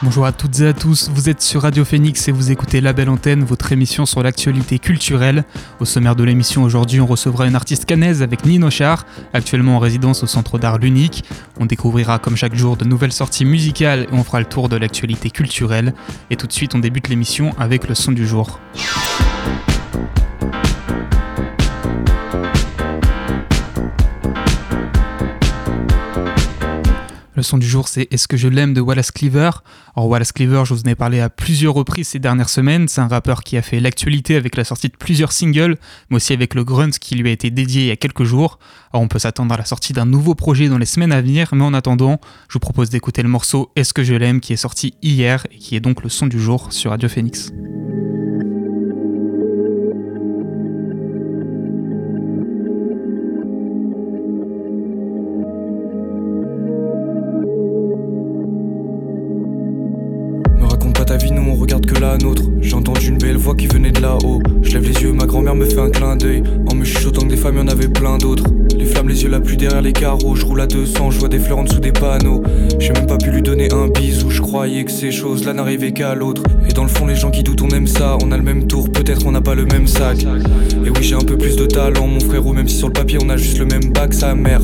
Bonjour à toutes et à tous, vous êtes sur Radio Phoenix et vous écoutez La Belle Antenne, votre émission sur l'actualité culturelle. Au sommaire de l'émission aujourd'hui, on recevra une artiste canaise avec Nino Char, actuellement en résidence au Centre d'Art L'Unique. On découvrira comme chaque jour de nouvelles sorties musicales et on fera le tour de l'actualité culturelle. Et tout de suite, on débute l'émission avec le son du jour. Le son du jour, c'est Est-ce que je l'aime de Wallace Cleaver? Alors, Wallace Cleaver, je vous en ai parlé à plusieurs reprises ces dernières semaines. C'est un rappeur qui a fait l'actualité avec la sortie de plusieurs singles, mais aussi avec le Grunt qui lui a été dédié il y a quelques jours. Alors, on peut s'attendre à la sortie d'un nouveau projet dans les semaines à venir, mais en attendant, je vous propose d'écouter le morceau Est-ce que je l'aime qui est sorti hier et qui est donc le son du jour sur Radio Phoenix. Les flammes, les yeux là plus derrière les carreaux. Je roule à 200, je vois des fleurs en dessous des panneaux. J'ai même pas pu lui donner un bisou. Je croyais que ces choses-là n'arrivaient qu'à l'autre. Et dans le fond, les gens qui doutent, on aime ça. On a le même tour, peut-être on n'a pas le même sac. Et oui, j'ai un peu plus de talent, mon frérot. Même si sur le papier, on a juste le même bac, sa mère.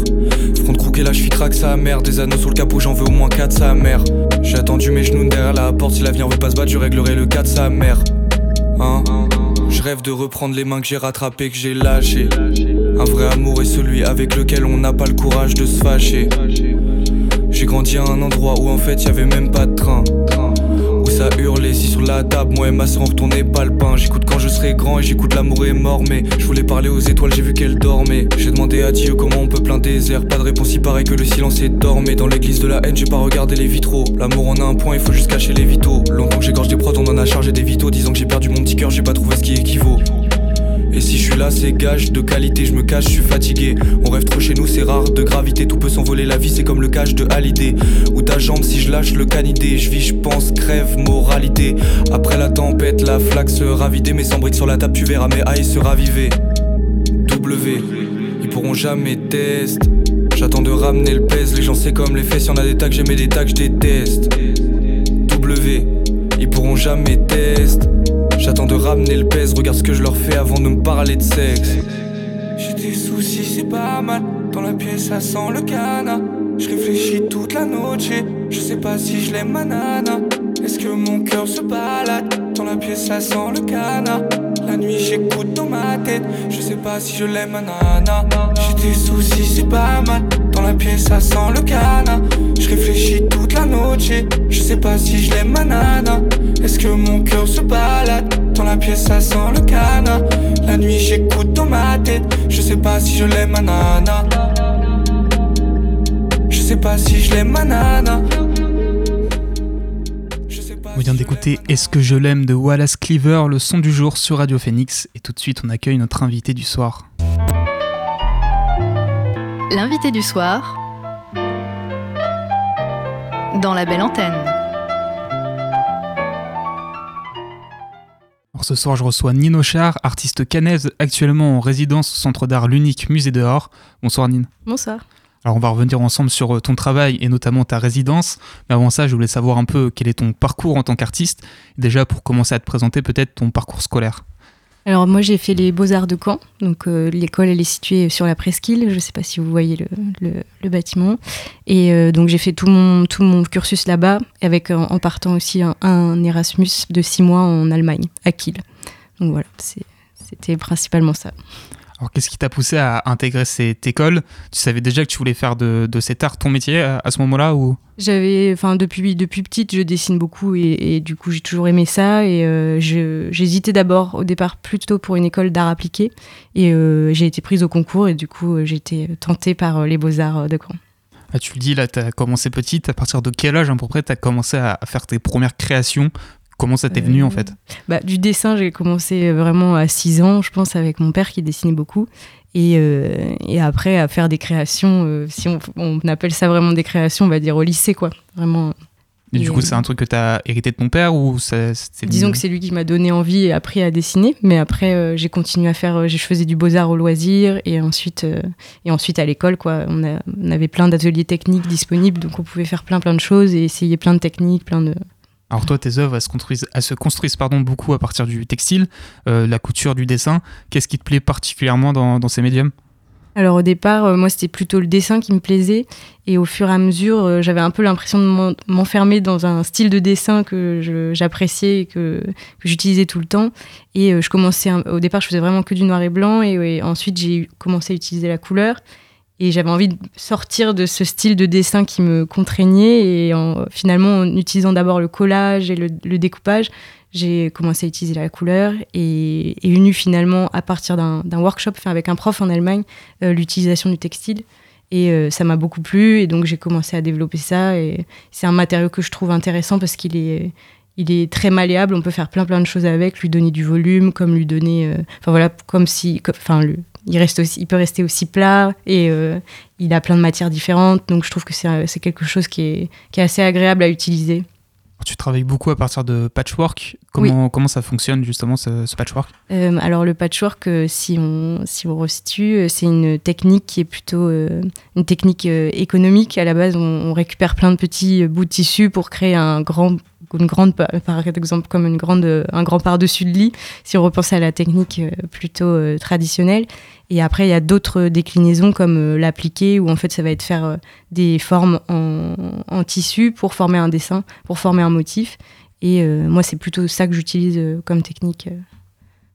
Front croquer là, je suis crack, sa mère. Des anneaux sur le capot, j'en veux au moins 4, sa mère. J'ai attendu mes genoux derrière la porte. Si l'avenir veut pas se battre, je réglerai le cas de sa mère. Hein? Je rêve de reprendre les mains que j'ai rattrapées, que j'ai lâchées. Un vrai amour est celui avec lequel on n'a pas le courage de se fâcher. J'ai grandi à un endroit où en fait y avait même pas de train ça hurlait si sur la table, moi et ma soeur on retournait pas le pain. J'écoute quand je serai grand et j'écoute l'amour est mort, mais je voulais parler aux étoiles, j'ai vu qu'elles dormaient. J'ai demandé à Dieu comment on peut plein désert, pas de réponse, il paraît que le silence est dormé. Dans l'église de la haine, j'ai pas regardé les vitraux. L'amour en a un point, il faut juste cacher les vitaux. Longtemps que j'égorge des prods, on en a chargé des vitaux, disant que j'ai perdu mon petit cœur, j'ai pas trouvé ce qui équivaut. Et si je suis là, c'est gage de qualité, je me cache, je suis fatigué. On rêve trop chez nous, c'est rare de gravité, tout peut s'envoler, la vie c'est comme le cache de Hallyday. Ou ta jambe si je lâche le canidé, je vis, je pense, crève, moralité. Après la tempête, la flaque se ravider, mais sans briques sur la table, tu verras mes haïs se raviver. W, ils pourront jamais test. J'attends de ramener le pèse, les gens c'est comme les fesses, y'en a des tags, j'aimais des tags, je déteste. W, ils pourront jamais test. J'attends de ramener le pèse, regarde ce que je leur fais avant de me parler de sexe. J'ai des soucis, c'est pas mal. Dans la pièce, ça sent le cana. Je réfléchis toute la noche, je sais pas si je l'aime ma nana. Est-ce que mon cœur se balade Dans la pièce, ça sent le cana. La nuit, j'écoute dans ma tête, je sais pas si je l'aime ma nana. J'ai des soucis, c'est pas mal. Dans la pièce, ça sent le cana. Je réfléchis toute la noche, je sais pas si je l'aime ma nana. Est-ce que mon cœur se balade Dans la pièce ça sent le cana La nuit j'écoute dans ma tête Je sais pas si je l'aime ma nana Je sais pas si je l'aime ma nana on vient d'écouter Est-ce que je l'aime de Wallace Cleaver, le son du jour sur Radio Phoenix. Et tout de suite, on accueille notre invité du soir. L'invité du soir dans la belle antenne. ce soir, je reçois Nino Char, artiste canaise actuellement en résidence au Centre d'Art L'Unique Musée dehors. Bonsoir Nine. Bonsoir. Alors on va revenir ensemble sur euh, ton travail et notamment ta résidence. Mais avant ça, je voulais savoir un peu quel est ton parcours en tant qu'artiste. Déjà pour commencer à te présenter peut-être ton parcours scolaire. Alors moi j'ai fait les beaux-arts de Caen, donc euh, l'école elle est située sur la presqu'île, je ne sais pas si vous voyez le, bâtiment. Et euh, donc j'ai fait tout mon, tout mon cursus là-bas, avec en, partant aussi un, Erasmus de six mois en Allemagne, à Kiel. Donc voilà, c'était principalement ça. Alors, qu'est-ce qui t'a poussé à intégrer cette école? Tu savais déjà que tu voulais faire de, cet art ton métier à, ce moment-là ou? J'avais, enfin, depuis, depuis petite, je dessine beaucoup et, du coup, j'ai toujours aimé ça. Et euh, j'hésitais d'abord au départ plutôt pour une école d'art appliqué. Et euh, j'ai été prise au concours et du coup, euh, j'ai été tentée par les Beaux-Arts de Caen. Ah, tu le dis, là, tu as commencé petite. À partir de quel âge, à peu près, tu as commencé à faire tes premières créations? Comment ça t'est venu en fait bah, Du dessin, j'ai commencé vraiment à 6 ans, je pense, avec mon père qui dessinait beaucoup. Et, et après, à faire des créations, si on, on, appelle ça vraiment des créations, on va dire au lycée, quoi. Vraiment et du coup, c'est un truc que tu as hérité de ton père ou Disons que c'est lui qui m'a donné envie et appris à dessiner. Mais après, euh, j'ai continué à faire. Euh, je faisais du beaux-arts au loisir et ensuite, euh, et ensuite à l'école, quoi. On, on, avait plein d'ateliers techniques disponibles, donc on pouvait faire plein, plein de choses et essayer plein de techniques, plein de. Alors toi, tes œuvres, elles se construisent, se construisent pardon, beaucoup à partir du textile, la couture, du dessin. Qu'est-ce qui te plaît particulièrement dans, ces médiums? Alors au départ, euh, moi c'était plutôt le dessin qui me plaisait et au fur et à mesure, euh, j'avais un peu l'impression de m'enfermer dans un style de dessin que j'appréciais et que, j'utilisais tout le temps. Et euh, je commençais, au départ, je faisais vraiment que du noir et blanc et, ensuite j'ai commencé à utiliser la couleur. Et j'avais envie de sortir de ce style de dessin qui me contraignait. Et finalement en utilisant d'abord le collage et le découpage, j'ai commencé à utiliser la couleur. Et est venue finalement à partir d'un workshop fait avec un prof en Allemagne euh, l'utilisation du textile. Et euh, ça m'a beaucoup plu. Et donc j'ai commencé à développer ça. Et c'est un matériau que je trouve intéressant parce qu'il est il est très malléable. On peut faire plein plein de choses avec lui donner du volume comme lui donner euh, enfin voilà comme si enfin il reste aussi il peut rester aussi plat et il a plein de matières différentes donc je trouve que c'est quelque chose qui est, qui est assez agréable à utiliser tu travailles beaucoup à partir de patchwork. Comment, comment ça fonctionne justement ce, patchwork? Euh, Alors le patchwork, euh, si, on, si on resitue, euh, c'est une technique qui est plutôt une technique économique. À la base, on, récupère plein de petits bouts de tissu pour créer un grand une grande, par exemple, comme une grande, un grand par-dessus de lit, si on repense à la technique plutôt traditionnelle. Et après, il y a d'autres déclinaisons comme euh, l'appliquer, où en fait, ça va être faire euh, des formes en, tissu pour former un dessin, pour former un motif. Et euh, moi, c'est plutôt ça que j'utilise comme technique.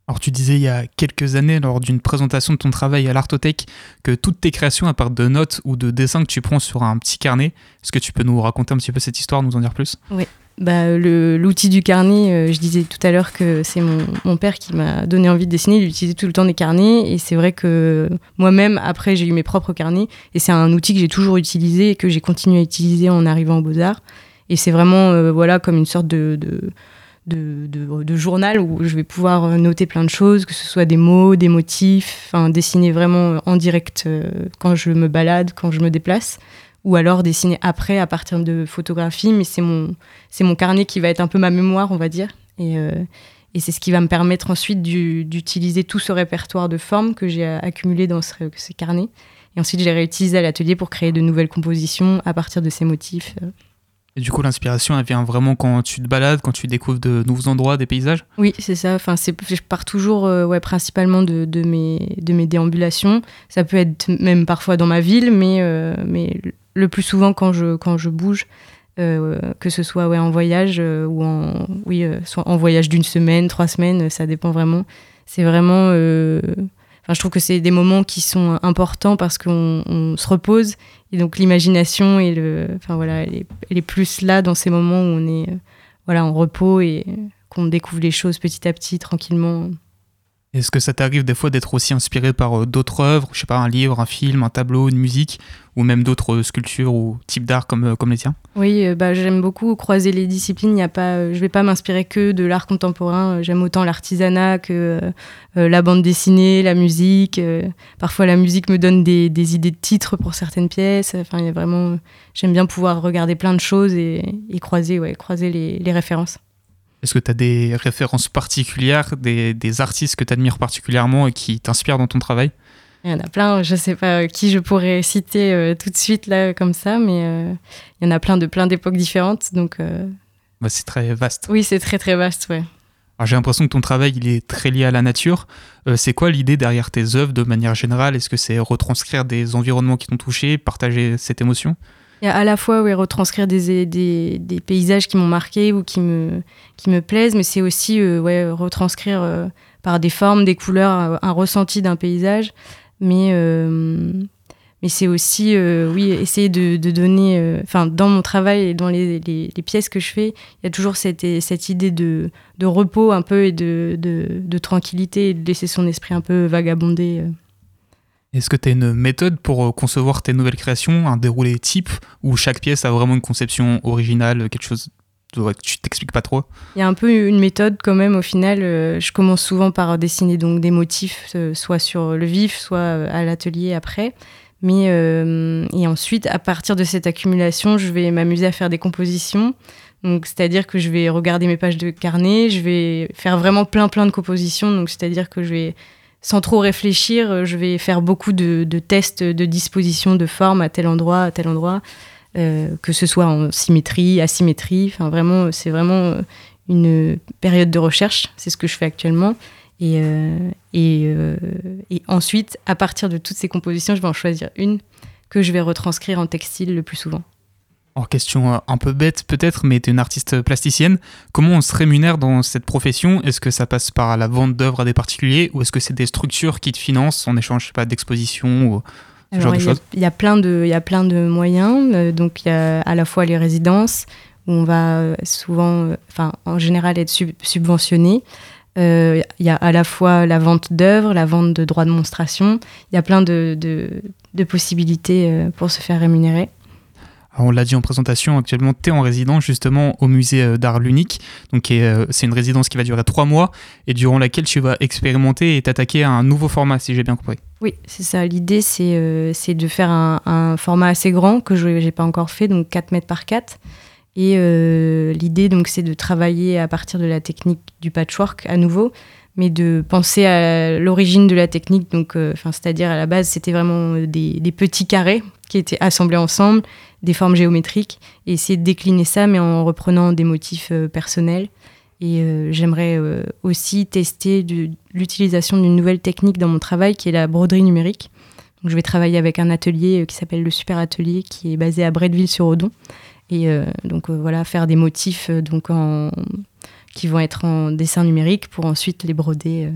Alors, tu disais il y a quelques années, lors d'une présentation de ton travail à l'Artothèque, que toutes tes créations, à part de notes ou de dessins que tu prends sur un petit carnet, est-ce que tu peux nous raconter un petit peu cette histoire, nous en dire plus? Oui bah, L'outil du carnet, euh, je disais tout à l'heure que c'est mon, père qui m'a donné envie de dessiner. Il utilisait tout le temps des carnets. Et c'est vrai que moi-même, après, j'ai eu mes propres carnets. Et c'est un outil que j'ai toujours utilisé et que j'ai continué à utiliser en arrivant aux Beaux-Arts. Et c'est vraiment euh, voilà, comme une sorte de, de de, journal où je vais pouvoir noter plein de choses, que ce soit des mots, des motifs, dessiner vraiment en direct euh, quand je me balade, quand je me déplace ou alors dessiner après à partir de photographies, mais c'est mon, c'est mon carnet qui va être un peu ma mémoire, on va dire. Et, euh, et c'est ce qui va me permettre ensuite d'utiliser tout ce répertoire de formes que j'ai accumulé dans ces carnets. Et ensuite, j'ai réutilisé à l'atelier pour créer de nouvelles compositions à partir de ces motifs. Et du coup, l'inspiration, elle vient vraiment quand tu te balades, quand tu découvres de nouveaux endroits, des paysages? Oui, c'est ça. Enfin, je pars toujours euh, ouais, principalement de, de, mes, de mes déambulations. Ça peut être même parfois dans ma ville, mais, euh, mais le plus souvent quand je, quand je bouge, euh, que ce soit ouais, en voyage euh, ou en, oui, euh, soit en voyage d'une semaine, trois semaines, ça dépend vraiment. C'est vraiment. Je trouve que c'est des moments qui sont importants parce qu'on se repose et donc l'imagination et le, voilà, elle est, plus là dans ces moments où on est voilà en repos et qu'on découvre les choses petit à petit tranquillement. Est-ce que ça t'arrive des fois d'être aussi inspiré par euh, d'autres œuvres, je sais pas, un livre, un film, un tableau, une musique, ou même d'autres euh, sculptures ou types d'art comme, euh, les tiens? Oui, bah, j'aime beaucoup croiser les disciplines. Y a pas, je vais pas m'inspirer que de l'art contemporain. J'aime autant l'artisanat que la bande dessinée, la musique. parfois, la musique me donne des, idées de titres pour certaines pièces. Enfin, y a vraiment, j'aime bien pouvoir regarder plein de choses et, croiser, ouais, croiser les références. Est-ce que tu as des références particulières, des, des artistes que tu admires particulièrement et qui t'inspirent dans ton travail? Il y en a plein, je ne sais pas qui je pourrais citer euh, tout de suite là comme ça, mais euh, il y en a plein de plein d'époques différentes. Donc, euh, bah, c'est très vaste. Oui, c'est très très vaste, ouais. J'ai l'impression que ton travail il est très lié à la nature. c'est quoi l'idée derrière tes œuvres de manière générale? Est-ce que c'est retranscrire des environnements qui t'ont touché, partager cette émotion? Il y a à la fois oui, retranscrire des, paysages qui m'ont marqué ou qui me, qui me plaisent, mais c'est aussi euh, ouais, retranscrire euh, par des formes, des couleurs, euh, un ressenti d'un paysage. Mais, mais c'est aussi oui, essayer de, donner, enfin dans mon travail et dans les, pièces que je fais, il y a toujours cette, cette idée de, repos un peu et de, de, tranquillité de laisser son esprit un peu vagabonder. Est-ce que tu as une méthode pour euh, concevoir tes nouvelles créations, un déroulé type, où chaque pièce a vraiment une conception originale, quelque chose tu t'expliques pas trop? Il y a un peu une méthode quand même au final. je commence souvent par dessiner donc des motifs, soit sur le vif, soit à l'atelier après. Mais et ensuite, à partir de cette accumulation, je vais m'amuser à faire des compositions. Donc, c'est-à-dire que je vais regarder mes pages de carnet, je vais faire vraiment plein plein de compositions. Donc, c'est-à-dire que je vais sans trop réfléchir, euh, je vais faire beaucoup de, tests de disposition de forme à tel endroit, à tel endroit, euh, que ce soit en symétrie, asymétrie. Enfin, vraiment, c'est vraiment euh, une période de recherche. C'est ce que je fais actuellement. Et, et, et, ensuite, à partir de toutes ces compositions, je vais en choisir une que je vais retranscrire en textile le plus souvent. En question euh, un peu bête peut-être, mais tu es une artiste plasticienne. Comment on se rémunère dans cette profession? Est-ce que ça passe par la vente d'œuvres à des particuliers ou est-ce que c'est des structures qui te financent en échange, je sais pas, d'expositions ou ce genre de choses? Il y, a plein de, il y a plein de moyens. Euh, donc il y a à la fois les résidences où on va euh, souvent, enfin en général être subventionné. Il y a à la fois la vente d'œuvres, la vente de droits de monstration. Il y a plein de, de possibilités pour se faire rémunérer on l'a dit en présentation, actuellement, tu es en résidence justement au musée euh, d'art l'Unique. Donc, euh, c'est une résidence qui va durer trois mois et durant laquelle tu vas expérimenter et t'attaquer à un nouveau format, si j'ai bien compris. Oui, c'est ça. L'idée, c'est euh, de faire un, format assez grand que je n'ai pas encore fait, donc 4 mètres par 4. Et l'idée, donc, c'est de travailler à partir de la technique du patchwork à nouveau, mais de penser à l'origine de la technique. Donc, c'est-à-dire à la base, c'était vraiment des petits carrés qui étaient assemblés ensemble des formes géométriques et essayer de décliner ça, mais en reprenant des motifs euh, personnels. Et euh, j'aimerais euh, aussi tester l'utilisation d'une nouvelle technique dans mon travail qui est la broderie numérique. Donc, je vais travailler avec un atelier qui s'appelle le Super Atelier qui est basé à Bretteville-sur-Odon. Et donc voilà, faire des motifs donc qui vont être en dessin numérique pour ensuite les broder.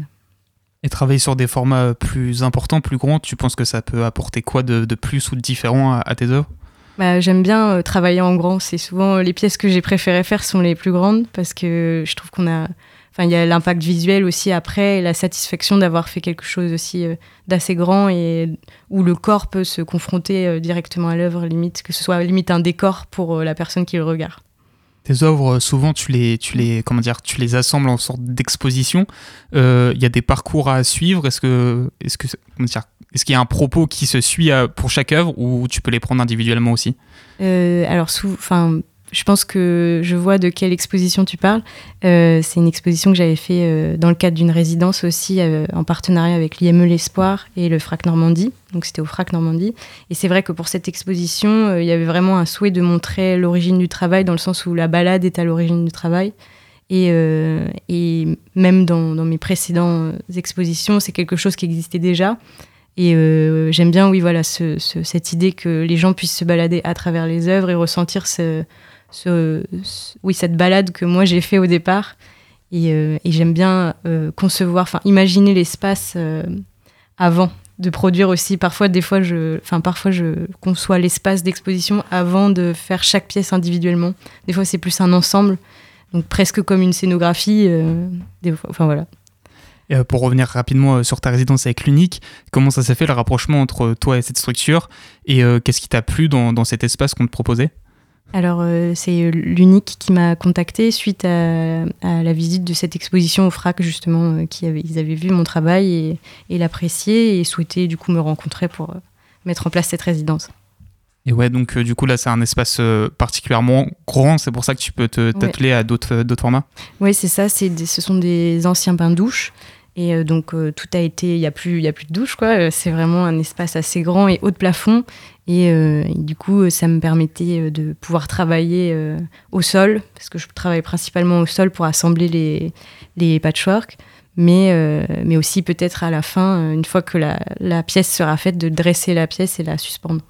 Et travailler sur des formats plus importants, plus grands, tu penses que ça peut apporter quoi de, plus ou de différent à tes œuvres? Bah, J'aime bien euh, travailler en grand. C'est souvent euh, les pièces que j'ai préféré faire sont les plus grandes parce que je trouve qu'on a. Enfin, il y a l'impact visuel aussi après et la satisfaction d'avoir fait quelque chose aussi euh, d'assez grand et où le corps peut se confronter directement à l'œuvre, limite, que ce soit limite un décor pour la personne qui le regarde. Tes œuvres, souvent, tu les, tu les, comment dire, tu les assembles en sorte d'exposition. Il y a des parcours à suivre. Est-ce que, est-ce que, comment dire, est-ce qu'il y a un propos qui se suit euh, pour chaque œuvre ou tu peux les prendre individuellement aussi? Euh, Alors, enfin, je pense que je vois de quelle exposition tu parles. Euh, c'est une exposition que j'avais fait dans le cadre d'une résidence aussi en partenariat avec l'IME L'Espoir et le FRAC Normandie. Donc c'était au FRAC Normandie. Et c'est vrai que pour cette exposition, il y avait vraiment un souhait de montrer l'origine du travail dans le sens où la balade est à l'origine du travail. Et, même dans, mes précédentes expositions, c'est quelque chose qui existait déjà. Et euh, j'aime bien, oui, voilà, cette idée que les gens puissent se balader à travers les œuvres et ressentir oui, cette balade que moi j'ai fait au départ. Et, euh, j'aime bien euh, concevoir, enfin, imaginer l'espace avant de produire aussi. Parfois, des fois, je, enfin, parfois, je conçois l'espace d'exposition avant de faire chaque pièce individuellement. Des fois, c'est plus un ensemble, donc presque comme une scénographie. enfin voilà. Euh, pour revenir rapidement euh, sur ta résidence avec l'Unique, comment ça s'est fait le rapprochement entre toi et cette structure? Et euh, qu'est-ce qui t'a plu dans, cet espace qu'on te proposait? Alors, c'est l'unique qui m'a contacté suite à, la visite de cette exposition au FRAC, justement, qui avait, ils avaient vu mon travail et, et et souhaitaient du coup me rencontrer pour mettre en place cette résidence. Et ouais, donc du coup là, c'est un espace particulièrement grand, c'est pour ça que tu peux t'atteler à d'autres formats Oui, c'est ça, ce sont des anciens bains-douches et euh, donc euh, tout a été, il n'y a, plus, y a plus de douche, quoi. Euh, c'est vraiment un espace assez grand et haut de plafond. Et, du coup, ça me permettait de pouvoir travailler au sol, parce que je travaille principalement au sol pour assembler les, les patchwork. Mais, mais aussi peut-être à la fin, une fois que la, la pièce sera faite, de dresser la pièce et la suspendre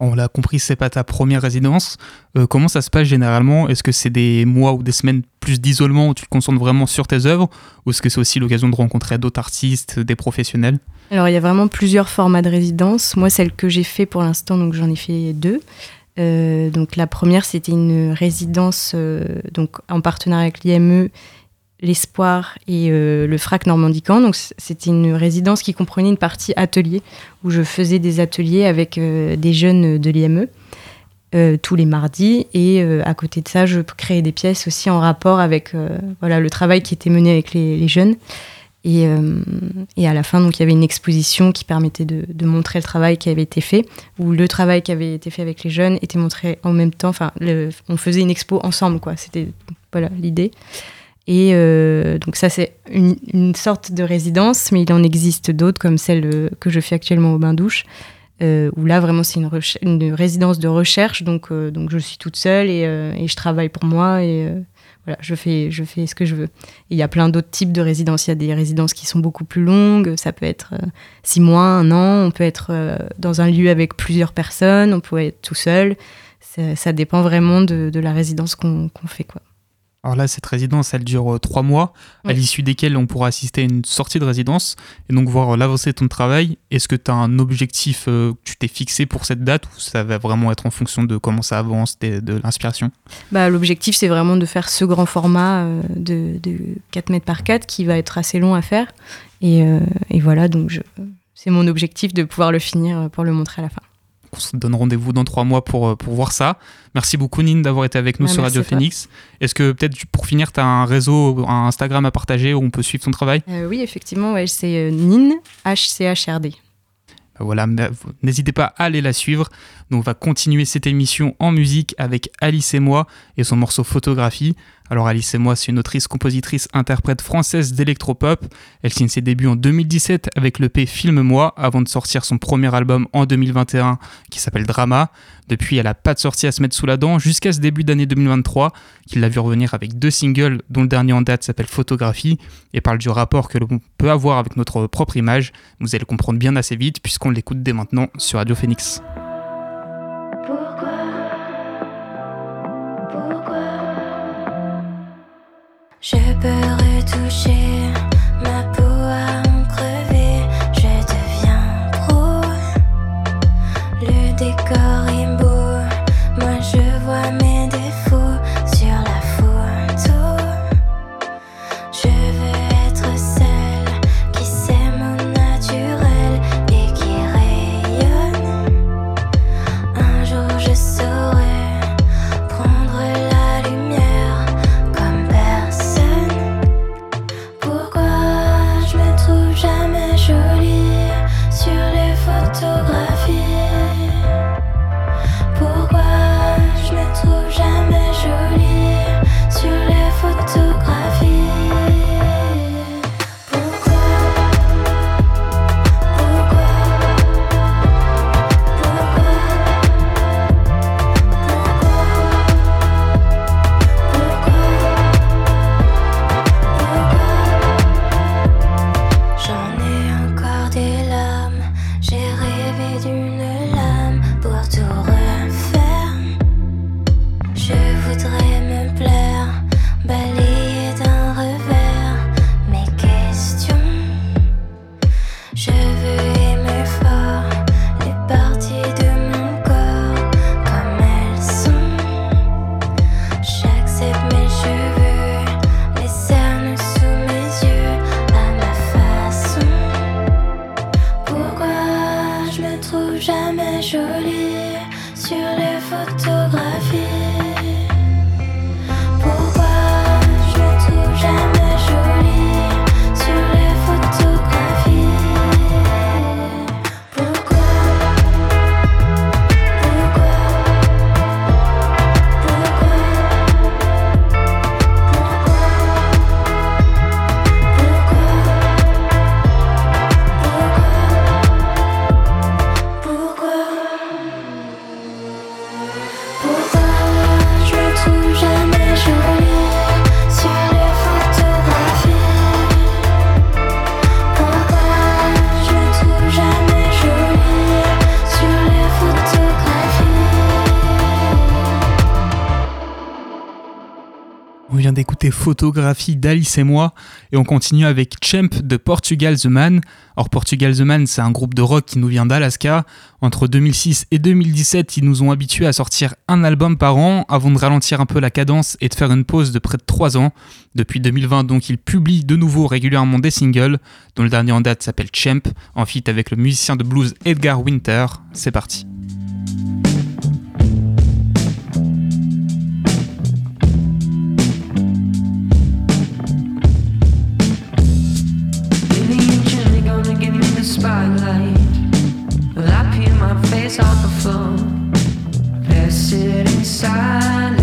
on l'a compris, c'est pas ta première résidence. Euh, comment ça se passe généralement? Est-ce que c'est des mois ou des semaines plus d'isolement où tu te concentres vraiment sur tes œuvres? Ou est-ce que c'est aussi l'occasion de rencontrer d'autres artistes, des professionnels? Alors, il y a vraiment plusieurs formats de résidence. Moi, celle que j'ai fait pour l'instant, donc j'en ai fait deux. Euh, donc la première, c'était une résidence euh, donc en partenariat avec l'IME l'Espoir et euh, le FRAC Normandican. Donc c'était une résidence qui comprenait une partie atelier où je faisais des ateliers avec euh, des jeunes de l'IME. tous les mardis. Et à côté de ça, je créais des pièces aussi en rapport avec voilà, le travail qui était mené avec les, jeunes. Et, et, à la fin, donc, il y avait une exposition qui permettait de, de, montrer le travail qui avait été fait, où le travail qui avait été fait avec les jeunes était montré en même temps. Enfin, on faisait une expo ensemble, quoi. C'était voilà l'idée. Et euh, donc ça, c'est une, sorte de résidence, mais il en existe d'autres, comme celle euh, que je fais actuellement au bain-douche, euh, où là, vraiment, c'est une, résidence de recherche. Donc, je suis toute seule et, je travaille pour moi et voilà, je fais, ce que je veux. il y a plein d'autres types de résidences. Il y a des résidences qui sont beaucoup plus longues. Ça peut être six mois, un an. On peut être dans un lieu avec plusieurs personnes. On peut être tout seul. Ça, dépend vraiment de, de la résidence qu'on fait, quoi. Alors là, cette résidence, elle dure euh, trois mois, à l'issue desquels on pourra assister à une sortie de résidence et donc voir euh, l'avancée de ton travail. Est-ce que tu as un objectif euh, que tu t'es fixé pour cette date ou ça va vraiment être en fonction de comment ça avance, de, l'inspiration? Bah, L'objectif, c'est vraiment de faire ce grand format de, 4 mètres par 4 qui va être assez long à faire. Et, et voilà, donc c'est mon objectif de pouvoir le finir pour le montrer à la fin on se donne rendez-vous dans trois mois pour, euh, pour voir ça. Merci beaucoup, Nine, d'avoir été avec nous sur Radio Phoenix. Est-ce que peut-être pour finir, tu as un réseau, un Instagram à partager où on peut suivre ton travail? Euh, Oui, effectivement, ouais, c'est euh, Nine, H-C-H-R-D. Bah voilà, n'hésitez pas à aller la suivre. Nous, on va continuer cette émission en musique avec Alice et moi et son morceau Photographie. Alors Alice et moi, c'est une autrice, compositrice, interprète française d'électropop. Elle signe ses débuts en 2017 avec le P Filme-moi avant de sortir son premier album en 2021 qui s'appelle Drama. Depuis, elle a pas de sortie à se mettre sous la dent jusqu'à ce début d'année 2023 qu'il l'a vu revenir avec deux singles dont le dernier en date s'appelle Photographie et parle du rapport que l'on peut avoir avec notre propre image. Vous allez comprendre bien assez vite puisqu'on l'écoute dès maintenant sur Radio Phoenix. Je peux retoucher Photographie d'Alice et moi et on continue avec Champ de Portugal The Man. Or Portugal The Man c'est un groupe de rock qui nous vient d'Alaska. Entre 2006 et 2017 ils nous ont habitués à sortir un album par an avant de ralentir un peu la cadence et de faire une pause de près de 3 ans. Depuis 2020 donc ils publient de nouveau régulièrement des singles dont le dernier en date s'appelle Champ en feat avec le musicien de blues Edgar Winter. C'est parti. on the phone. They're sitting silent.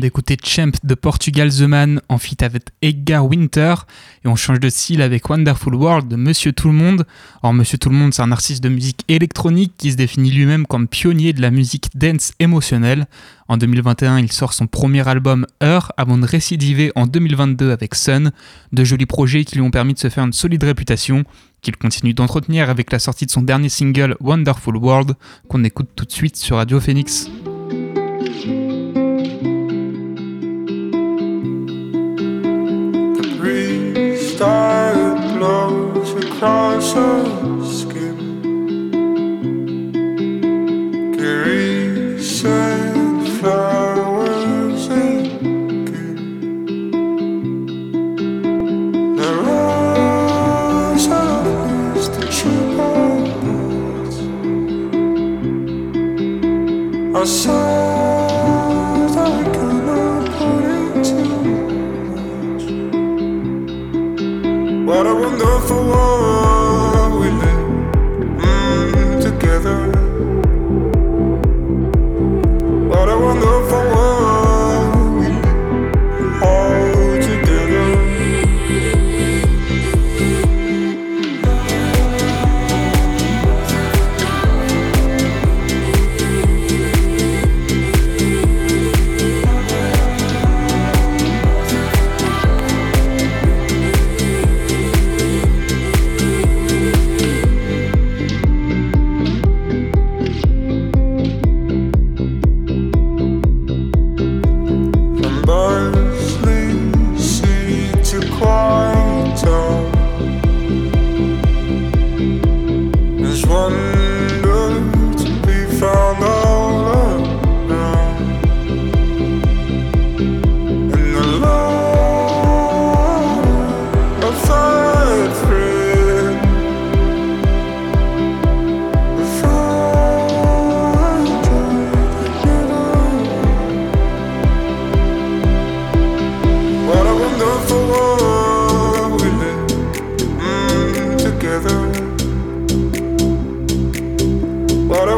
D'écouter Champ de Portugal The Man en feat avec Edgar Winter et on change de style avec Wonderful World de Monsieur Tout le Monde. Or Monsieur Tout le Monde c'est un artiste de musique électronique qui se définit lui-même comme pionnier de la musique dance émotionnelle. En 2021 il sort son premier album Heure avant de récidiver en 2022 avec Sun, de jolis projets qui lui ont permis de se faire une solide réputation qu'il continue d'entretenir avec la sortie de son dernier single Wonderful World qu'on écoute tout de suite sur Radio Phoenix. soul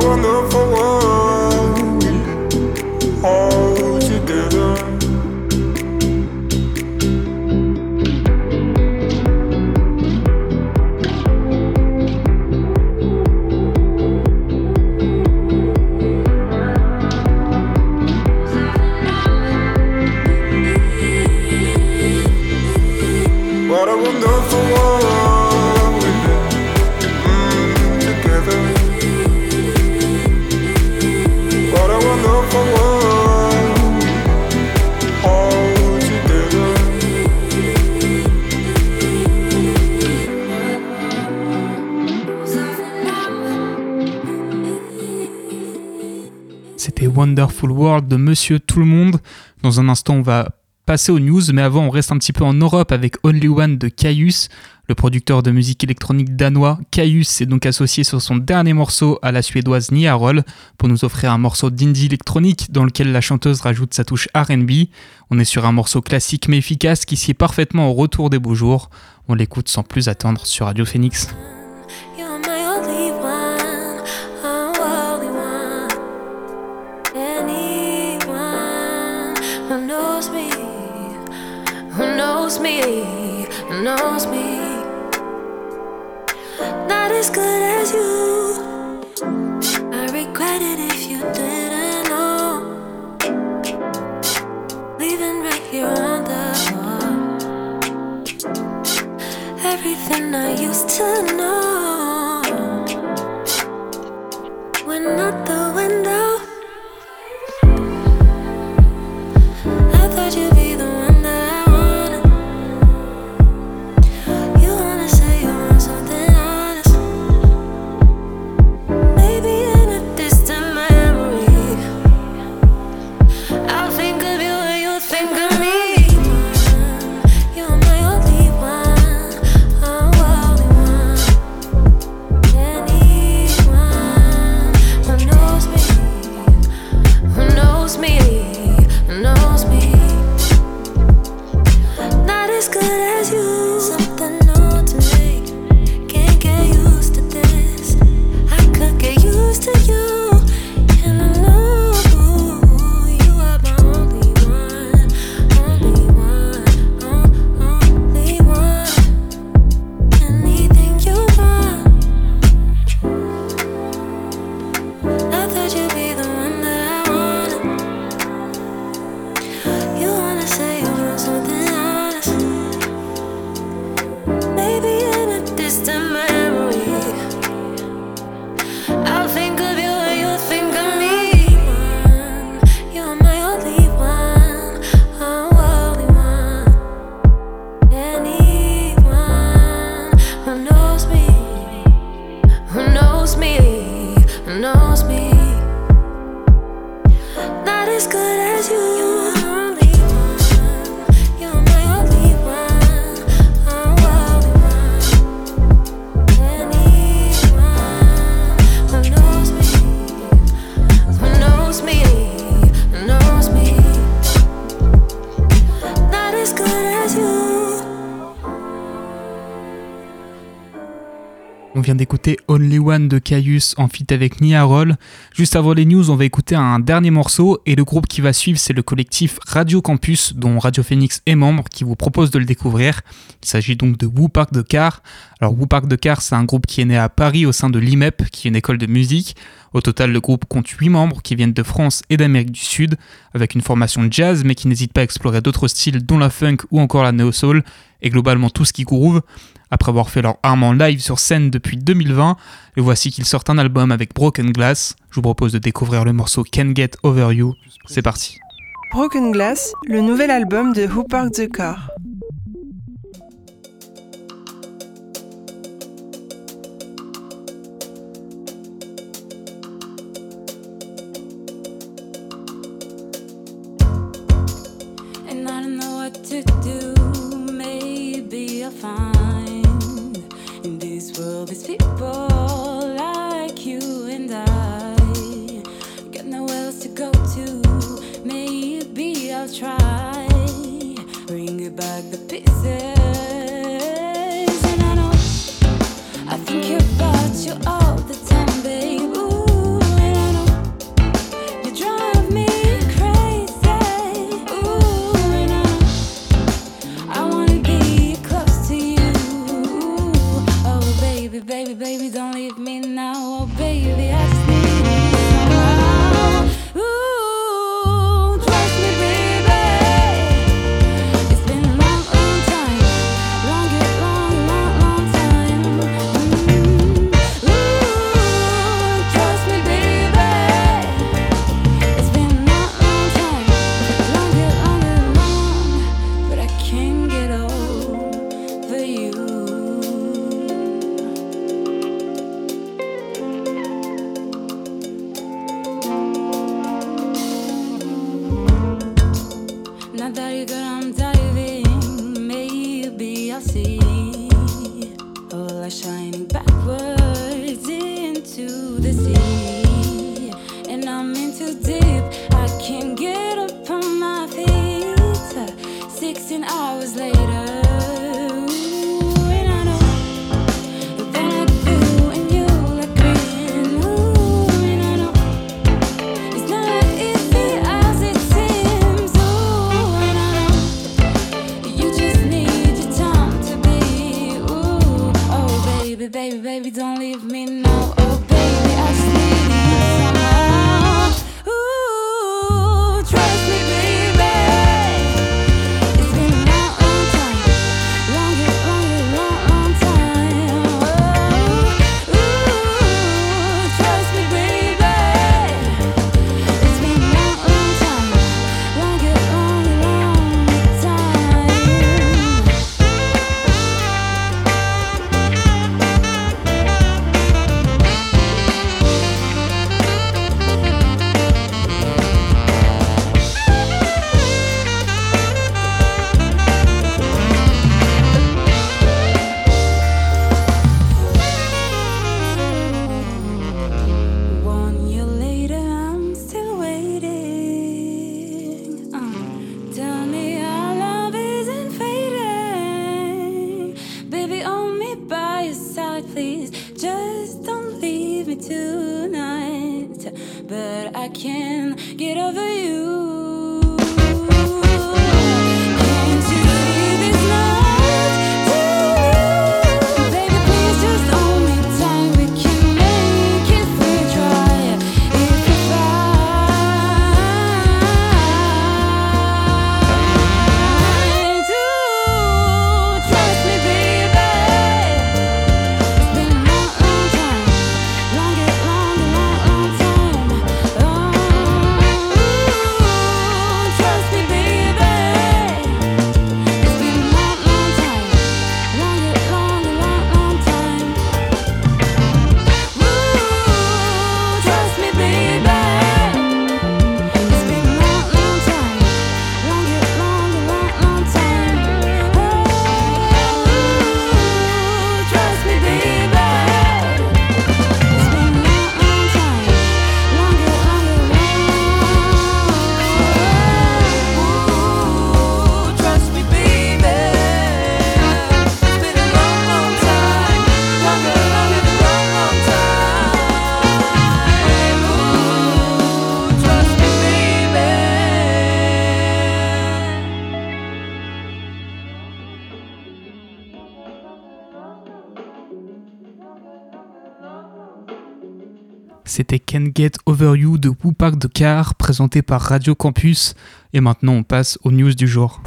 Wonderful World de Monsieur Tout le Monde. Dans un instant, on va passer aux news, mais avant, on reste un petit peu en Europe avec Only One de Caius. Le producteur de musique électronique danois, Caius, s'est donc associé sur son dernier morceau à la suédoise Nia Roll pour nous offrir un morceau d'indie électronique dans lequel la chanteuse rajoute sa touche RB. On est sur un morceau classique mais efficace qui sied parfaitement au retour des beaux jours. On l'écoute sans plus attendre sur Radio Phoenix. Knows me, knows me. Not as good as you. I regret it if you didn't know. Leaving right here on the floor. Everything I used to know. Vient d'écouter Only One de Caius en feat avec Nia Roll. Juste avant les news, on va écouter un dernier morceau et le groupe qui va suivre, c'est le collectif Radio Campus dont Radio Phoenix est membre qui vous propose de le découvrir. Il s'agit donc de Woo Park de Car. Alors Woo Park de Car, c'est un groupe qui est né à Paris au sein de l'IMEP, qui est une école de musique. Au total, le groupe compte 8 membres qui viennent de France et d'Amérique du Sud, avec une formation jazz mais qui n'hésite pas à explorer d'autres styles dont la funk ou encore la neo-soul, et globalement tout ce qui groove. Après avoir fait leur arme en live sur scène depuis 2020, et voici qu'ils sortent un album avec Broken Glass. Je vous propose de découvrir le morceau Can Get Over You. C'est parti. Broken Glass, le nouvel album de Who Parked the Car. And I don't know what to do. Maybe I'll find in this world these people like you and I. Got nowhere else to go to. Maybe I'll try. Bring it back the pieces. And I know I think about you all the baby, don't leave me C'était Can Get Over You de Woo Park de Car, présenté par Radio Campus. Et maintenant, on passe aux news du jour.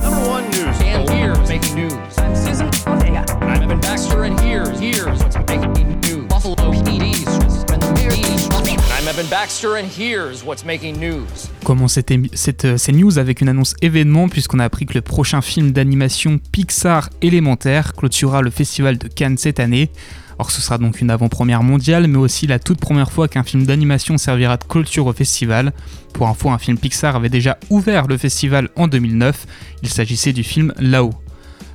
Émi- cette, euh, ces news avec une annonce événement puisqu'on a appris que le prochain film d'animation Pixar élémentaire clôturera le festival de Cannes cette année. Or ce sera donc une avant-première mondiale mais aussi la toute première fois qu'un film d'animation servira de clôture au festival. Pour info, un film Pixar avait déjà ouvert le festival en 2009. Il s'agissait du film Là-haut.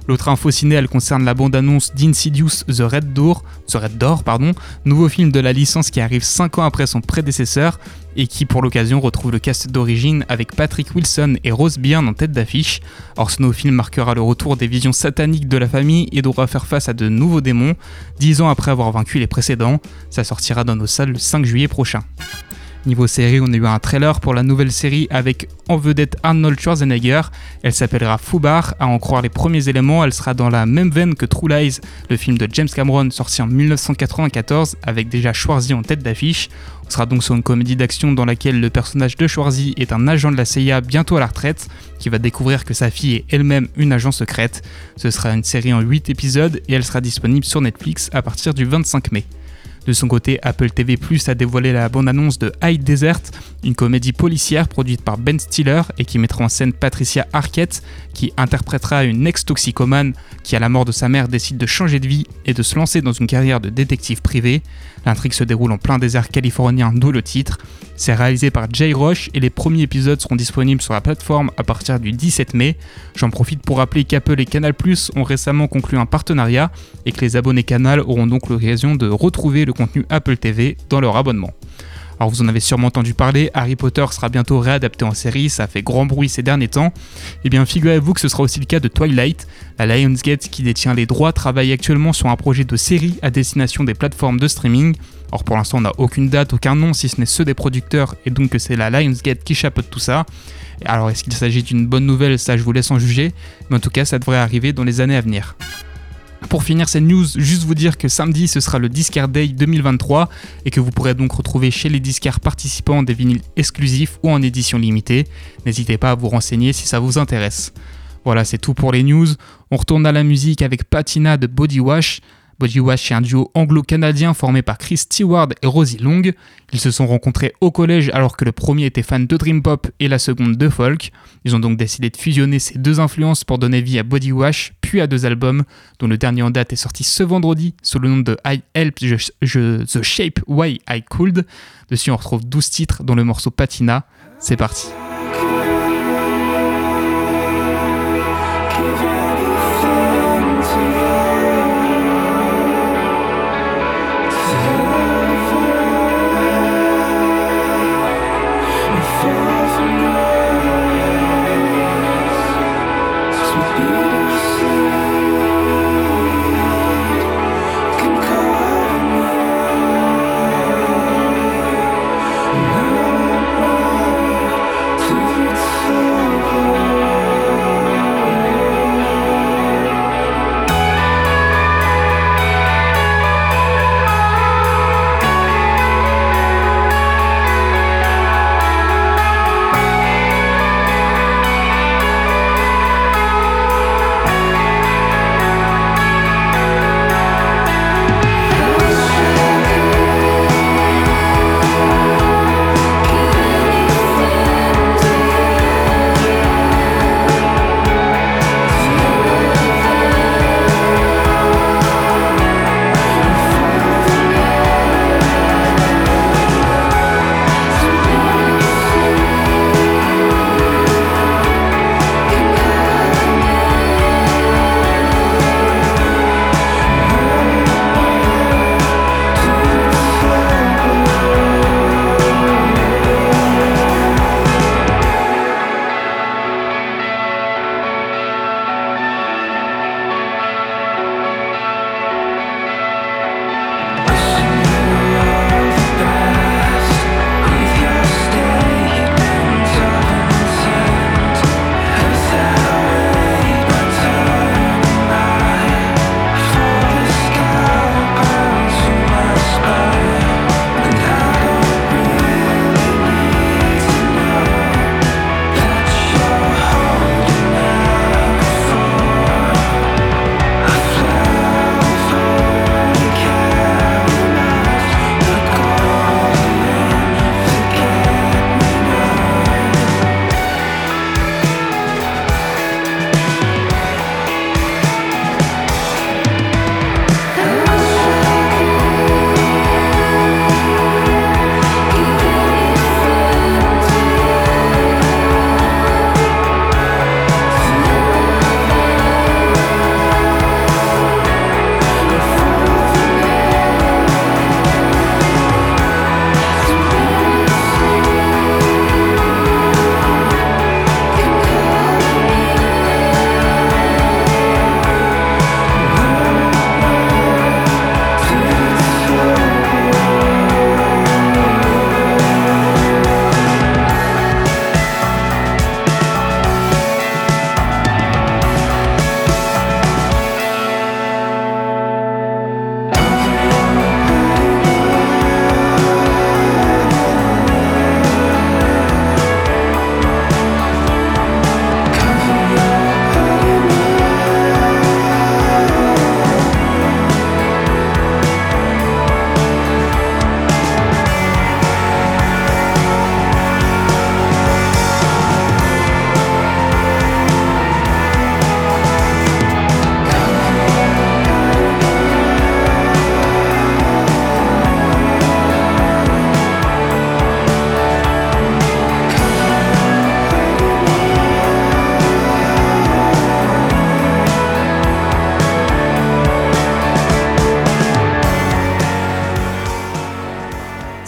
L'autre info ciné, concerne la bande-annonce d'Insidious The Red Door, The Red Door, pardon, nouveau film de la licence qui arrive 5 ans après son prédécesseur et qui pour l'occasion retrouve le cast d'origine avec Patrick Wilson et Rose Byrne en tête d'affiche. Or ce film marquera le retour des visions sataniques de la famille et devra faire face à de nouveaux démons, 10 ans après avoir vaincu les précédents. Ça sortira dans nos salles le 5 juillet prochain. Niveau série, on a eu un trailer pour la nouvelle série avec en vedette Arnold Schwarzenegger. Elle s'appellera Fubar. À en croire les premiers éléments, elle sera dans la même veine que True Lies, le film de James Cameron sorti en 1994 avec déjà Schwarzy en tête d'affiche. On sera donc sur une comédie d'action dans laquelle le personnage de Schwarzy est un agent de la CIA bientôt à la retraite qui va découvrir que sa fille est elle-même une agent secrète. Ce sera une série en 8 épisodes et elle sera disponible sur Netflix à partir du 25 mai. De son côté, Apple TV Plus a dévoilé la bande-annonce de High Desert, une comédie policière produite par Ben Stiller et qui mettra en scène Patricia Arquette, qui interprétera une ex-toxicomane qui, à la mort de sa mère, décide de changer de vie et de se lancer dans une carrière de détective privé. L'intrigue se déroule en plein désert californien, d'où le titre. C'est réalisé par Jay Roche et les premiers épisodes seront disponibles sur la plateforme à partir du 17 mai. J'en profite pour rappeler qu'Apple et Canal Plus ont récemment conclu un partenariat et que les abonnés Canal auront donc l'occasion de retrouver le contenu Apple TV dans leur abonnement. Alors vous en avez sûrement entendu parler, Harry Potter sera bientôt réadapté en série, ça fait grand bruit ces derniers temps. Et bien figurez-vous que ce sera aussi le cas de Twilight. La Lionsgate qui détient les droits travaille actuellement sur un projet de série à destination des plateformes de streaming. Or pour l'instant on n'a aucune date, aucun nom si ce n'est ceux des producteurs et donc que c'est la Lionsgate qui chapeaute tout ça. Alors est-ce qu'il s'agit d'une bonne nouvelle, ça je vous laisse en juger, mais en tout cas ça devrait arriver dans les années à venir. Pour finir cette news, juste vous dire que samedi ce sera le Discard Day 2023 et que vous pourrez donc retrouver chez les disquaires participants des vinyles exclusifs ou en édition limitée. N'hésitez pas à vous renseigner si ça vous intéresse. Voilà, c'est tout pour les news. On retourne à la musique avec Patina de Body Wash. Body Wash est un duo anglo-canadien formé par Chris Stewart et Rosie Long. Ils se sont rencontrés au collège alors que le premier était fan de Dream Pop et la seconde de folk. Ils ont donc décidé de fusionner ces deux influences pour donner vie à Body Wash, puis à deux albums, dont le dernier en date est sorti ce vendredi sous le nom de I Help The Shape Why I Could. Dessus on retrouve 12 titres dont le morceau Patina. C'est parti.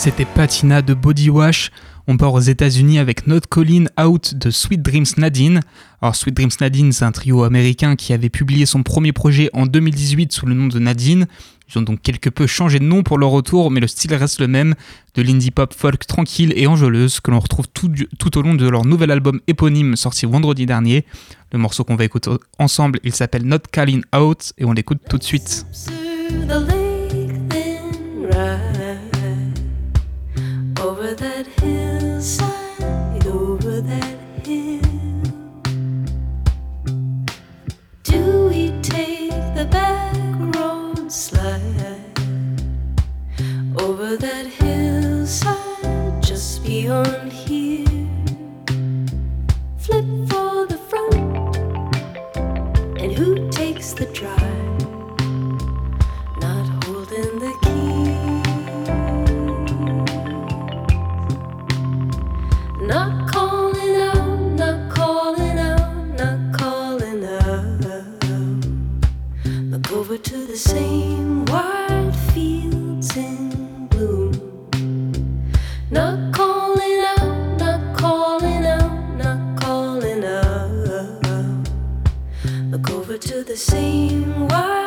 C'était Patina de Body Wash. On part aux États-Unis avec Not Colin Out de Sweet Dreams Nadine. Alors, Sweet Dreams Nadine, c'est un trio américain qui avait publié son premier projet en 2018 sous le nom de Nadine. Ils ont donc quelque peu changé de nom pour leur retour, mais le style reste le même, de l'indie pop folk tranquille et enjôleuse que l'on retrouve tout, au long de leur nouvel album éponyme sorti vendredi dernier. Le morceau qu'on va écouter ensemble, il s'appelle Not Calling Out et on l'écoute tout de suite. The back road slide over that hillside just beyond here? Flip for the front, and who takes the drive? not holding the key. Not to the same wild fields in bloom. Not calling out, not calling out, not calling out. Look over to the same wide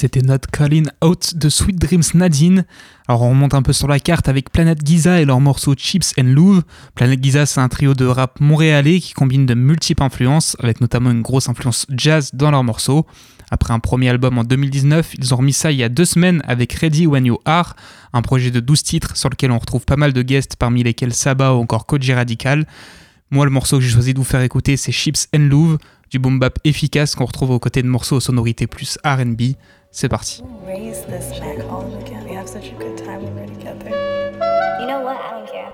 C'était Not Calling Out de Sweet Dreams Nadine. Alors on remonte un peu sur la carte avec Planet Giza et leur morceau Chips and Louvre. Planet Giza c'est un trio de rap montréalais qui combine de multiples influences, avec notamment une grosse influence jazz dans leurs morceaux. Après un premier album en 2019, ils ont remis ça il y a deux semaines avec Ready When You Are, un projet de 12 titres sur lequel on retrouve pas mal de guests parmi lesquels Saba ou encore Koji Radical. Moi le morceau que j'ai choisi de vous faire écouter c'est Chips and Louvre, du boom bap efficace qu'on retrouve aux côtés de morceaux aux sonorités plus R&B. C'est parti. raise this back home again. We have such a good time we're together. You know what? I don't care.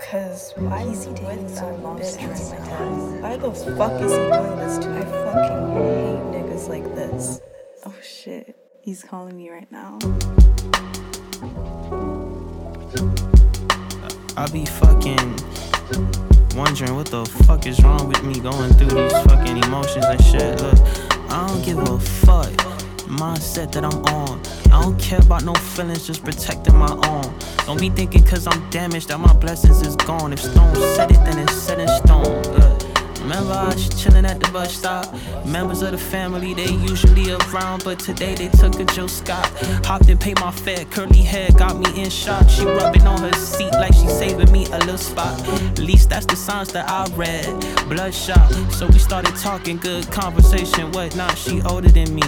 Cause why is he with some bitch right now? Why the fuck is he doing this to me? I fucking hate niggas like this. Oh shit. He's calling me right now. I be fucking wondering what the fuck is wrong with me going through these fucking emotions and shit. Look, I don't give a fuck. Mindset that I'm on. I don't care about no feelings, just protecting my own. Don't be thinking cause I'm damaged that my blessings is gone. If stone said it, then it's set in stone. Remember I was chilling at the bus stop. Members of the family, they usually around, but today they took a Jill Scott. Hopped and paid my fare, curly hair got me in shock. She rubbing on her seat like she saving me a little spot. At least that's the signs that I read. Bloodshot, so we started talking, good conversation, whatnot. She older than me.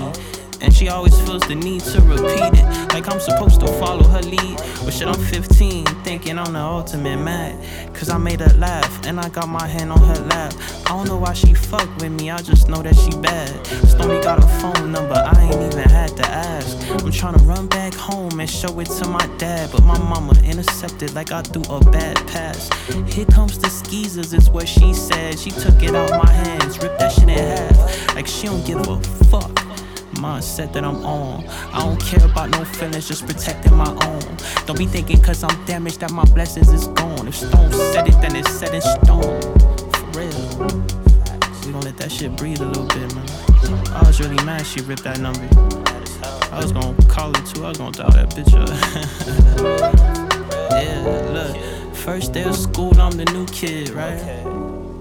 And she always feels the need to repeat it. Like I'm supposed to follow her lead. But shit, I'm 15, thinking I'm the ultimate mad Cause I made her laugh, and I got my hand on her lap. I don't know why she fuck with me, I just know that she bad. Stormy got a phone number, I ain't even had to ask. I'm tryna run back home and show it to my dad. But my mama intercepted like I threw a bad pass. Here comes the skeezers, is what she said. She took it out my hands, ripped that shit in half. Like she don't give a fuck mindset that I'm on. I don't care about no feelings, just protecting my own. Don't be thinking cause I'm damaged that my blessings is gone. If stone said it, then it's set in stone. For real. We gon' let that shit breathe a little bit, man. I was really mad she ripped that number. I was gonna call her too, I was gonna dial that bitch up. yeah, look. First day of school, I'm the new kid, right?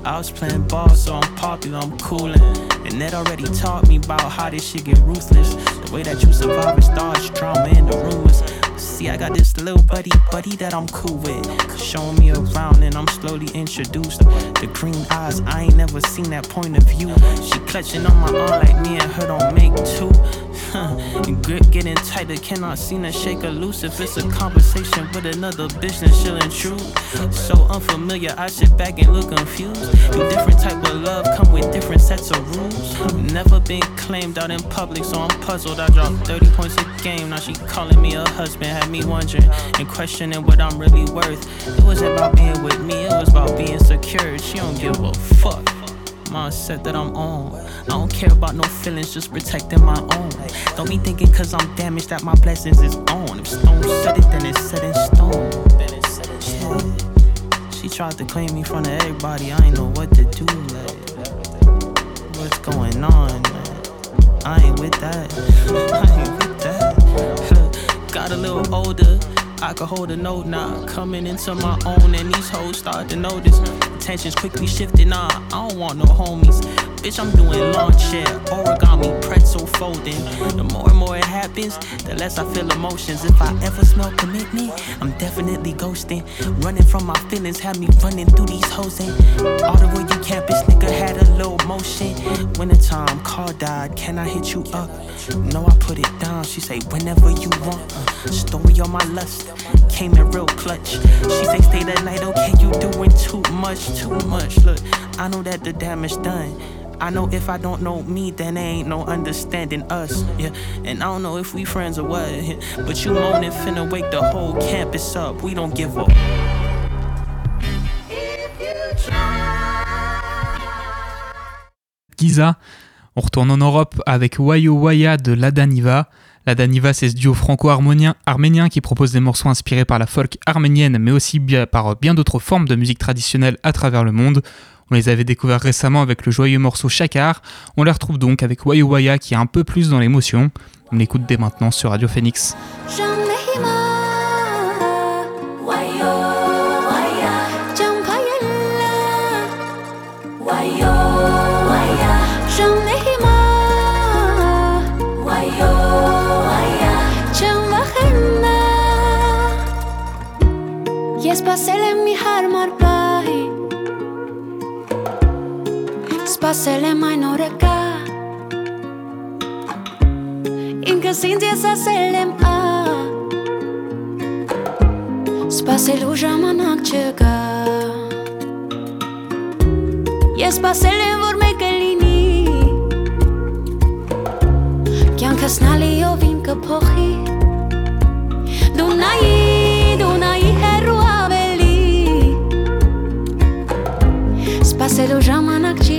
I was playing ball, so I'm popular, I'm coolin'. And that already taught me about how this shit get ruthless. The way that you survive is dodge drama in the rumors. See, I got this little buddy, buddy that I'm cool with. Showing me around and I'm slowly introduced. The green eyes, I ain't never seen that point of view. She clutching on my arm like me and her don't make two. and grip getting tighter, cannot seem to shake her loose. If it's a conversation with another bitch, then she'll intrude. So unfamiliar, I sit back and look confused. Do different type of love come with different sets of rules. Never been claimed out in public, so I'm puzzled. I dropped 30 points a game, now she calling me a husband. Had me wondering and questioning what I'm really worth. It wasn't about being with me, it was about being secure. She don't give a fuck mindset that I'm on. I don't care about no feelings, just protecting my own. Don't be thinking cause I'm damaged that my blessings is on. If stone said it, then it's set in stone. She tried to claim me front of everybody, I ain't know what to do. Like, what's going on? Man? I ain't with that. I ain't with that. Got a little older. I could hold a note now, coming into my own, and these hoes start to notice. Attention's quickly shifting, nah, I don't want no homies. Bitch, I'm doing lawn chair, origami, pretzel folding. The more and more it happens, the less I feel emotions. If I ever smell commitment, I'm definitely ghosting. Running from my feelings, had me running through these hoes. And all the way you campus, nigga had a little motion. Wintertime, car died, can I hit you up? No, I put it down, she say, whenever you want. Uh, story on my lust, came in real clutch. She say, stay the night, okay, you doing too much, too much. Look, I know that the damage done. I know if I don't know me, then there ain't no understanding us. Yeah, and I don't know if we friends or what. yeah. But you moaning finna wake the whole campus up. We don't give up. Giza. On retourne en Europe avec Wayo Waya de Ladaniva. Ladaniva, c'est ce duo franco-arménien arménien qui propose des morceaux inspirés par la folk arménienne, mais aussi par bien d'autres formes de musique traditionnelle à travers le monde. On les avait découverts récemment avec le joyeux morceau Chakar. On les retrouve donc avec Wayo Waya qui est un peu plus dans l'émotion. On l'écoute dès maintenant sur Radio Phoenix. Ես սпасել եմ մի հարմար պահի Սпасել եմ այն օրը կա Ինքս ինձ ես ասել եմ ա Սпасելու ժամանակ չկա Ես սпасել եմ որ մեկը լինի Կյանքս նալիով ինքը փոխի Դու նայիր Սպասելու ժամանակ չի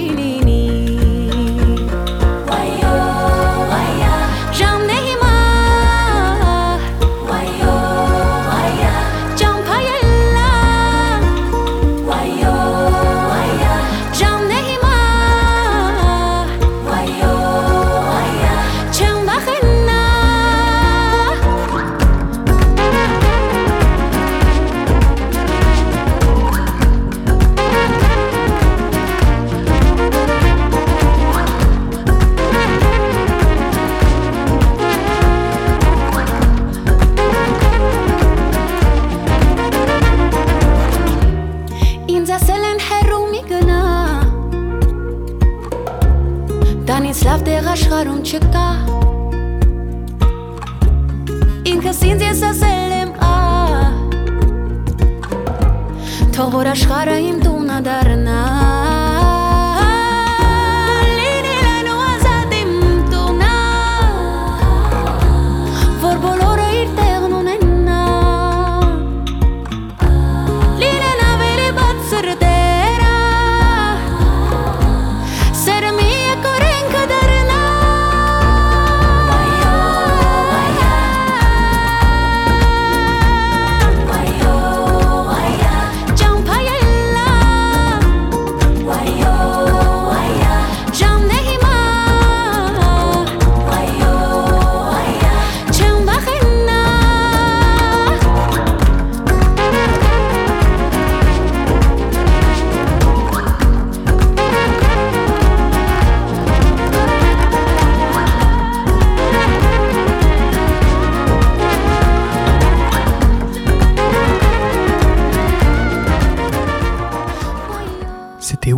Harum չկա Ինքս ինձ ես ասել եմ ա Թող որ աշխարհը իմ տունը դառնա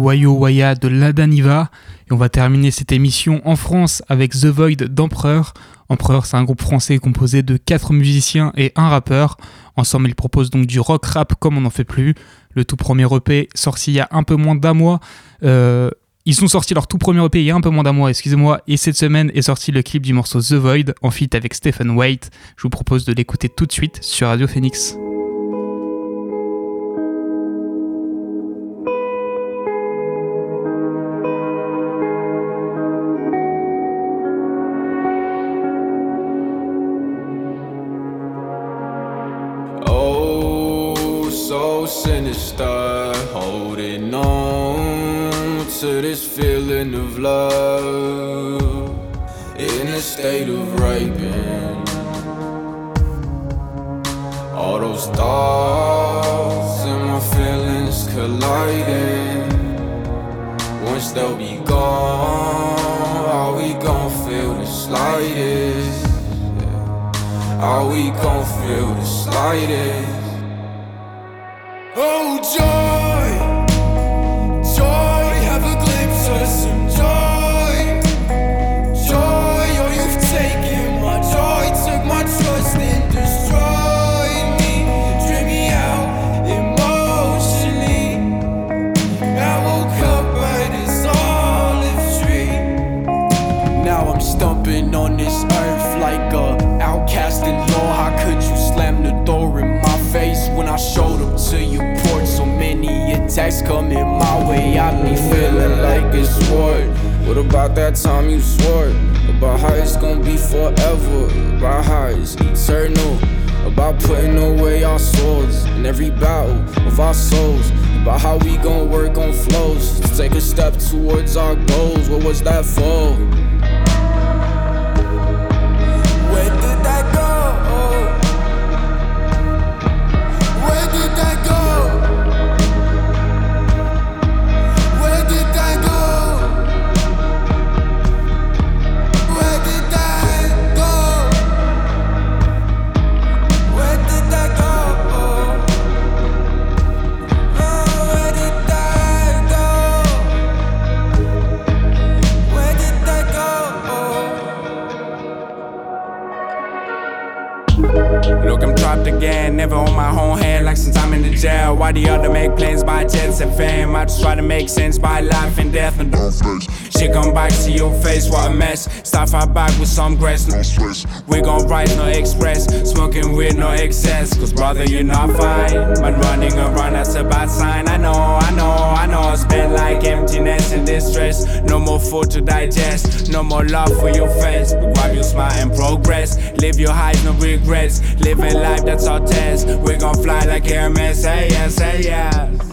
Wayo Waya de Ladaniva. Et on va terminer cette émission en France avec The Void d'Empereur. Empereur, c'est un groupe français composé de 4 musiciens et un rappeur. Ensemble, ils proposent donc du rock rap comme on n'en fait plus. Le tout premier EP sorti il y a un peu moins d'un mois. Euh, ils ont sorti leur tout premier EP il y a un peu moins d'un mois, excusez-moi. Et cette semaine est sorti le clip du morceau The Void en feat avec Stephen White. Je vous propose de l'écouter tout de suite sur Radio Phoenix. Sinister, holding on to this feeling of love in a state of raping. All those thoughts and my feelings colliding. Once they'll be gone, are we gon' feel the slightest? Are we gon' feel the slightest? Coming my way. I be feeling like it's war. What about that time you swore? About how it's gonna be forever. About how it's eternal. About putting away our swords in every battle of our souls. About how we gon' work on flows to take a step towards our goals. What was that for? Make plans by chance and fame? I just try to make sense by life and death and Shit come back to your face, what a mess. Start right back with some grace. We gon' rise, no express. Smoking with no excess, cause brother, you're not fine. Man running around, that's a bad sign. I know, I know, I know. Spend like emptiness and distress. No more food to digest, no more love for your face. But grab your smile and progress. Live your highs, no regrets. Living life, that's our test. We gon' fly like Hermes, say yes, yes.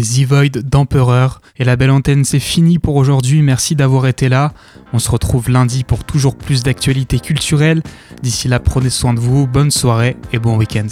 The Void d'Empereur. Et la belle antenne, c'est fini pour aujourd'hui. Merci d'avoir été là. On se retrouve lundi pour toujours plus d'actualités culturelles. D'ici là, prenez soin de vous. Bonne soirée et bon week-end.